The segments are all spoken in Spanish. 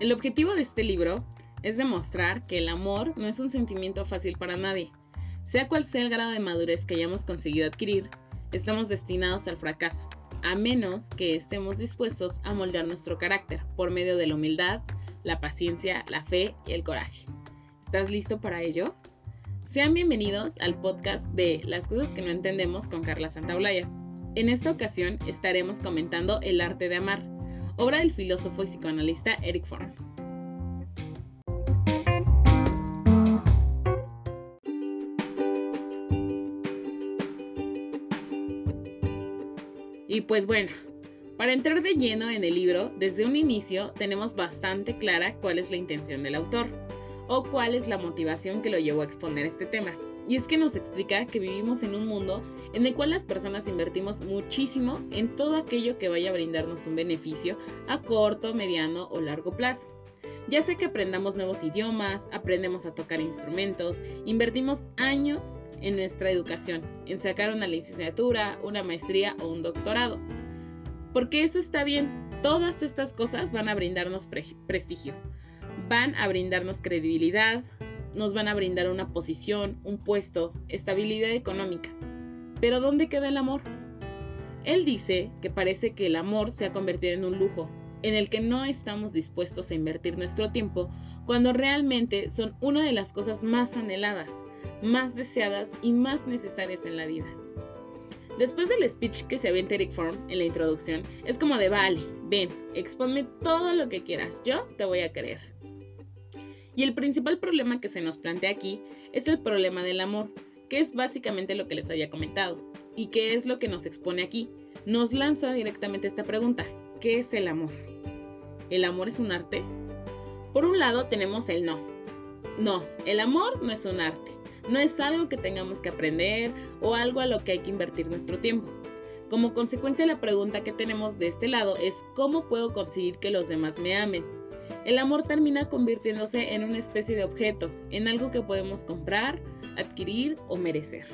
El objetivo de este libro es demostrar que el amor no es un sentimiento fácil para nadie. Sea cual sea el grado de madurez que hayamos conseguido adquirir, estamos destinados al fracaso, a menos que estemos dispuestos a moldear nuestro carácter por medio de la humildad, la paciencia, la fe y el coraje. ¿Estás listo para ello? Sean bienvenidos al podcast de Las cosas que no entendemos con Carla Santaolalla. En esta ocasión estaremos comentando El arte de amar, obra del filósofo y psicoanalista Eric Fromm. Y pues bueno, para entrar de lleno en el libro, desde un inicio tenemos bastante clara cuál es la intención del autor o cuál es la motivación que lo llevó a exponer este tema. Y es que nos explica que vivimos en un mundo en el cual las personas invertimos muchísimo en todo aquello que vaya a brindarnos un beneficio a corto, mediano o largo plazo. Ya sea que aprendamos nuevos idiomas, aprendemos a tocar instrumentos, invertimos años en nuestra educación, en sacar una licenciatura, una maestría o un doctorado. Porque eso está bien, todas estas cosas van a brindarnos prestigio, van a brindarnos credibilidad, nos van a brindar una posición, un puesto, estabilidad económica. Pero ¿dónde queda el amor? Él dice que parece que el amor se ha convertido en un lujo, en el que no estamos dispuestos a invertir nuestro tiempo cuando realmente son una de las cosas más anheladas, más deseadas y más necesarias en la vida. Después del speech que se avienta Eric Form en la introducción, es como de vale, ven, exponme todo lo que quieras, yo te voy a querer. Y el principal problema que se nos plantea aquí es el problema del amor, que es básicamente lo que les había comentado, y que es lo que nos expone aquí. Nos lanza directamente esta pregunta, ¿Qué es el amor? ¿El amor es un arte? Por un lado tenemos el no. No, el amor no es un arte. No es algo que tengamos que aprender o algo a lo que hay que invertir nuestro tiempo. Como consecuencia la pregunta que tenemos de este lado es ¿cómo puedo conseguir que los demás me amen? El amor termina convirtiéndose en una especie de objeto, en algo que podemos comprar, adquirir o merecer.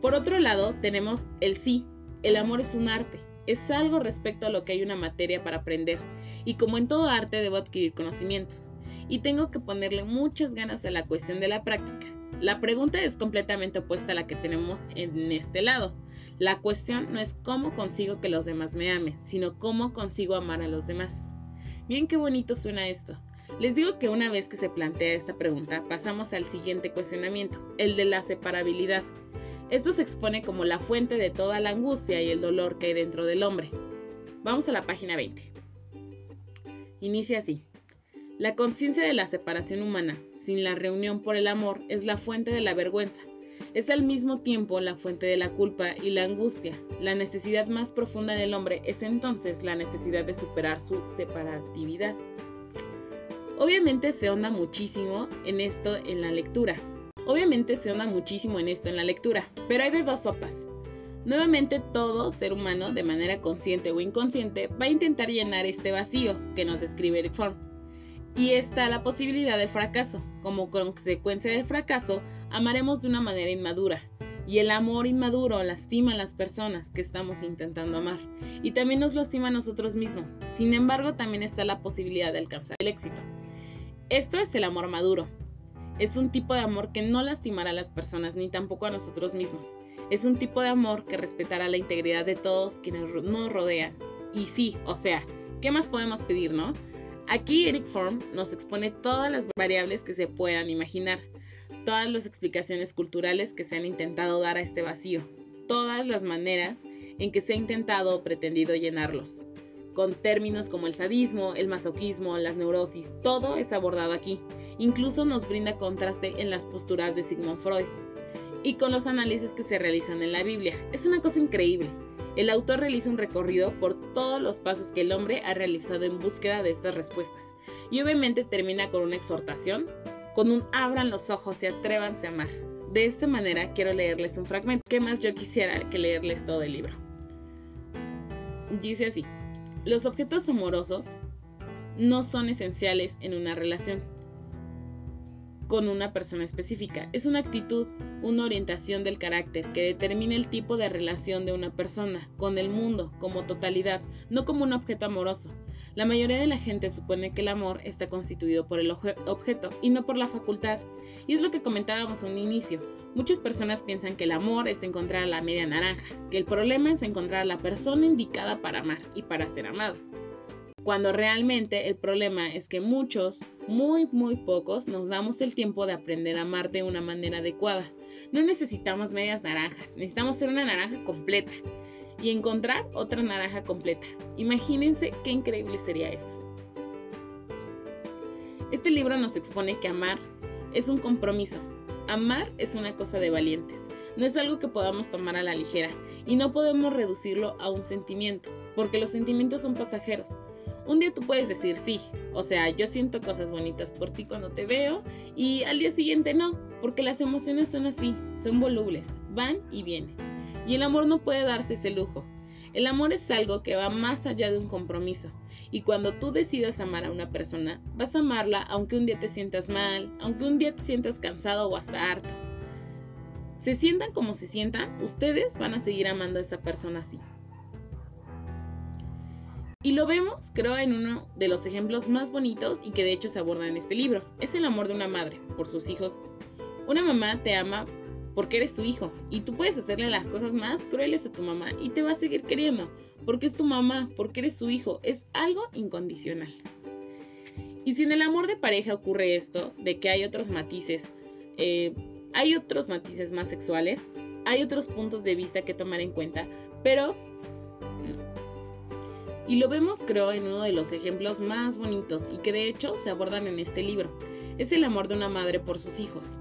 Por otro lado tenemos el sí. El amor es un arte es algo respecto a lo que hay una materia para aprender, y como en todo arte debo adquirir conocimientos, y tengo que ponerle muchas ganas a la cuestión de la práctica. La pregunta es completamente opuesta a la que tenemos en este lado. La cuestión no es cómo consigo que los demás me amen, sino cómo consigo amar a los demás. Bien qué bonito suena esto. Les digo que una vez que se plantea esta pregunta, pasamos al siguiente cuestionamiento, el de la separabilidad. Esto se expone como la fuente de toda la angustia y el dolor que hay dentro del hombre. Vamos a la página 20. Inicia así. La conciencia de la separación humana, sin la reunión por el amor, es la fuente de la vergüenza. Es al mismo tiempo la fuente de la culpa y la angustia. La necesidad más profunda del hombre es entonces la necesidad de superar su separatividad. Obviamente se honda muchísimo en esto en la lectura, Obviamente se onda muchísimo en esto en la lectura, pero hay de dos sopas. Nuevamente todo ser humano, de manera consciente o inconsciente, va a intentar llenar este vacío que nos describe Eric Fromm. Y está la posibilidad del fracaso. Como consecuencia del fracaso, amaremos de una manera inmadura. Y el amor inmaduro lastima a las personas que estamos intentando amar. Y también nos lastima a nosotros mismos. Sin embargo, también está la posibilidad de alcanzar el éxito. Esto es el amor maduro, es un tipo de amor que no lastimará a las personas ni tampoco a nosotros mismos. Es un tipo de amor que respetará la integridad de todos quienes nos rodean. Y sí, o sea, ¿qué más podemos pedir, no? Aquí Eric Form nos expone todas las variables que se puedan imaginar, todas las explicaciones culturales que se han intentado dar a este vacío, todas las maneras en que se ha intentado o pretendido llenarlos. Con términos como el sadismo, el masoquismo, las neurosis, todo es abordado aquí Incluso nos brinda contraste en las posturas de Sigmund Freud y con los análisis que se realizan en la Biblia. Es una cosa increíble. El autor realiza un recorrido por todos los pasos que el hombre ha realizado en búsqueda de estas respuestas. Y obviamente termina con una exhortación, con un abran los ojos y atrévanse a amar. De esta manera quiero leerles un fragmento. ¿Qué más yo quisiera que leerles todo el libro? Dice así, los objetos amorosos no son esenciales en una relación con una persona específica. Es una actitud, una orientación del carácter que determina el tipo de relación de una persona con el mundo como totalidad, no como un objeto amoroso. La mayoría de la gente supone que el amor está constituido por el objeto y no por la facultad. Y es lo que comentábamos en un inicio. Muchas personas piensan que el amor es encontrar a la media naranja, que el problema es encontrar a la persona indicada para amar y para ser amado cuando realmente el problema es que muchos, muy, muy pocos, nos damos el tiempo de aprender a amar de una manera adecuada. No necesitamos medias naranjas, necesitamos ser una naranja completa y encontrar otra naranja completa. Imagínense qué increíble sería eso. Este libro nos expone que amar es un compromiso. Amar es una cosa de valientes. No es algo que podamos tomar a la ligera y no podemos reducirlo a un sentimiento, porque los sentimientos son pasajeros. Un día tú puedes decir sí, o sea, yo siento cosas bonitas por ti cuando te veo y al día siguiente no, porque las emociones son así, son volubles, van y vienen. Y el amor no puede darse ese lujo. El amor es algo que va más allá de un compromiso. Y cuando tú decidas amar a una persona, vas a amarla aunque un día te sientas mal, aunque un día te sientas cansado o hasta harto. Se sientan como se sientan, ustedes van a seguir amando a esa persona así. Y lo vemos, creo, en uno de los ejemplos más bonitos y que de hecho se aborda en este libro. Es el amor de una madre por sus hijos. Una mamá te ama porque eres su hijo y tú puedes hacerle las cosas más crueles a tu mamá y te va a seguir queriendo porque es tu mamá, porque eres su hijo. Es algo incondicional. Y si en el amor de pareja ocurre esto, de que hay otros matices, eh, hay otros matices más sexuales, hay otros puntos de vista que tomar en cuenta, pero y lo vemos creo en uno de los ejemplos más bonitos y que de hecho se abordan en este libro. Es el amor de una madre por sus hijos.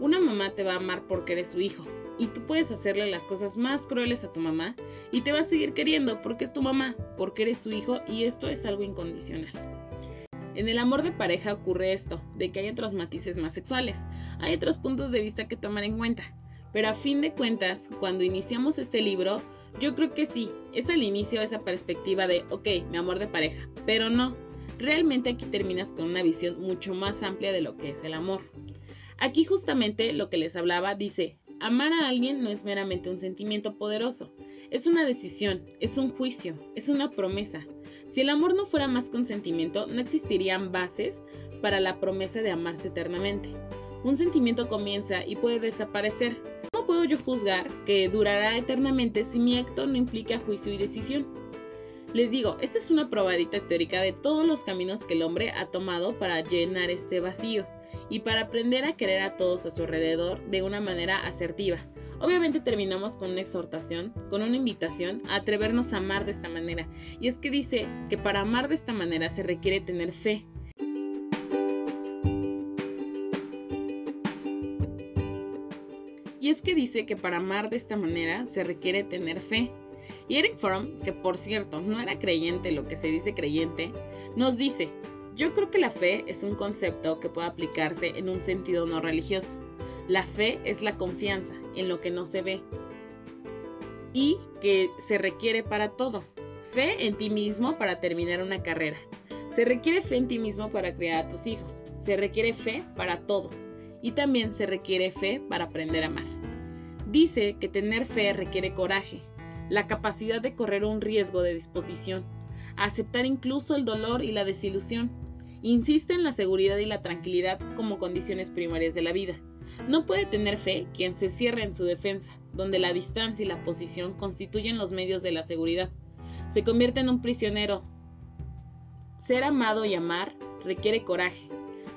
Una mamá te va a amar porque eres su hijo y tú puedes hacerle las cosas más crueles a tu mamá y te va a seguir queriendo porque es tu mamá, porque eres su hijo y esto es algo incondicional. En el amor de pareja ocurre esto, de que hay otros matices más sexuales, hay otros puntos de vista que tomar en cuenta, pero a fin de cuentas, cuando iniciamos este libro, yo creo que sí, es al inicio esa perspectiva de, ok, mi amor de pareja, pero no, realmente aquí terminas con una visión mucho más amplia de lo que es el amor. Aquí justamente lo que les hablaba dice, amar a alguien no es meramente un sentimiento poderoso, es una decisión, es un juicio, es una promesa. Si el amor no fuera más que un sentimiento, no existirían bases para la promesa de amarse eternamente. Un sentimiento comienza y puede desaparecer, puedo yo juzgar que durará eternamente si mi acto no implica juicio y decisión? Les digo, esta es una probadita teórica de todos los caminos que el hombre ha tomado para llenar este vacío y para aprender a querer a todos a su alrededor de una manera asertiva. Obviamente terminamos con una exhortación, con una invitación a atrevernos a amar de esta manera. Y es que dice que para amar de esta manera se requiere tener fe, es que dice que para amar de esta manera se requiere tener fe. Y Eric Fromm, que por cierto no era creyente lo que se dice creyente, nos dice, yo creo que la fe es un concepto que puede aplicarse en un sentido no religioso. La fe es la confianza en lo que no se ve y que se requiere para todo. Fe en ti mismo para terminar una carrera. Se requiere fe en ti mismo para criar a tus hijos. Se requiere fe para todo. Y también se requiere fe para aprender a amar. Dice que tener fe requiere coraje, la capacidad de correr un riesgo de disposición, aceptar incluso el dolor y la desilusión. Insiste en la seguridad y la tranquilidad como condiciones primarias de la vida. No puede tener fe quien se cierra en su defensa, donde la distancia y la posición constituyen los medios de la seguridad. Se convierte en un prisionero. Ser amado y amar requiere coraje,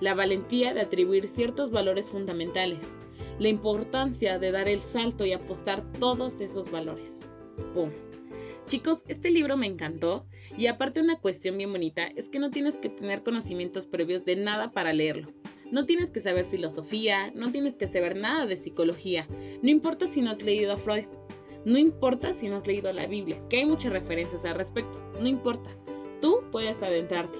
la valentía de atribuir ciertos valores fundamentales, la importancia de dar el salto y apostar todos esos valores. ¡Pum! Chicos, este libro me encantó y aparte una cuestión bien bonita es que no tienes que tener conocimientos previos de nada para leerlo. No tienes que saber filosofía, no tienes que saber nada de psicología, no importa si no has leído a Freud, no importa si no has leído la Biblia, que hay muchas referencias al respecto, no importa. Tú puedes adentrarte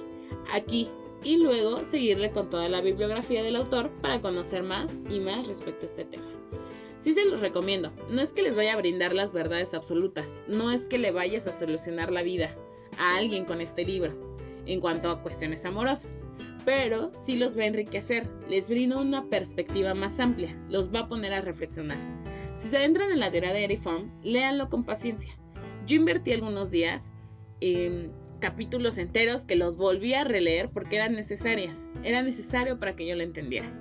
aquí y luego seguirle con toda la bibliografía del autor para conocer más y más respecto a este tema. Sí se los recomiendo, no es que les vaya a brindar las verdades absolutas, no es que le vayas a solucionar la vida a alguien con este libro en cuanto a cuestiones amorosas, pero sí los va a enriquecer, les brinda una perspectiva más amplia, los va a poner a reflexionar. Si se adentran en la teoría de Eric Fromm, léanlo con paciencia. Yo invertí algunos días en capítulos enteros que los volví a releer porque eran necesarias, era necesario para que yo lo entendiera.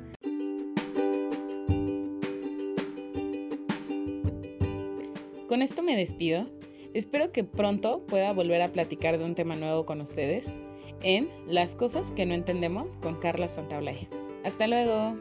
Con esto me despido. Espero que pronto pueda volver a platicar de un tema nuevo con ustedes en Las cosas que no entendemos con Carla Santaolalla. Hasta luego.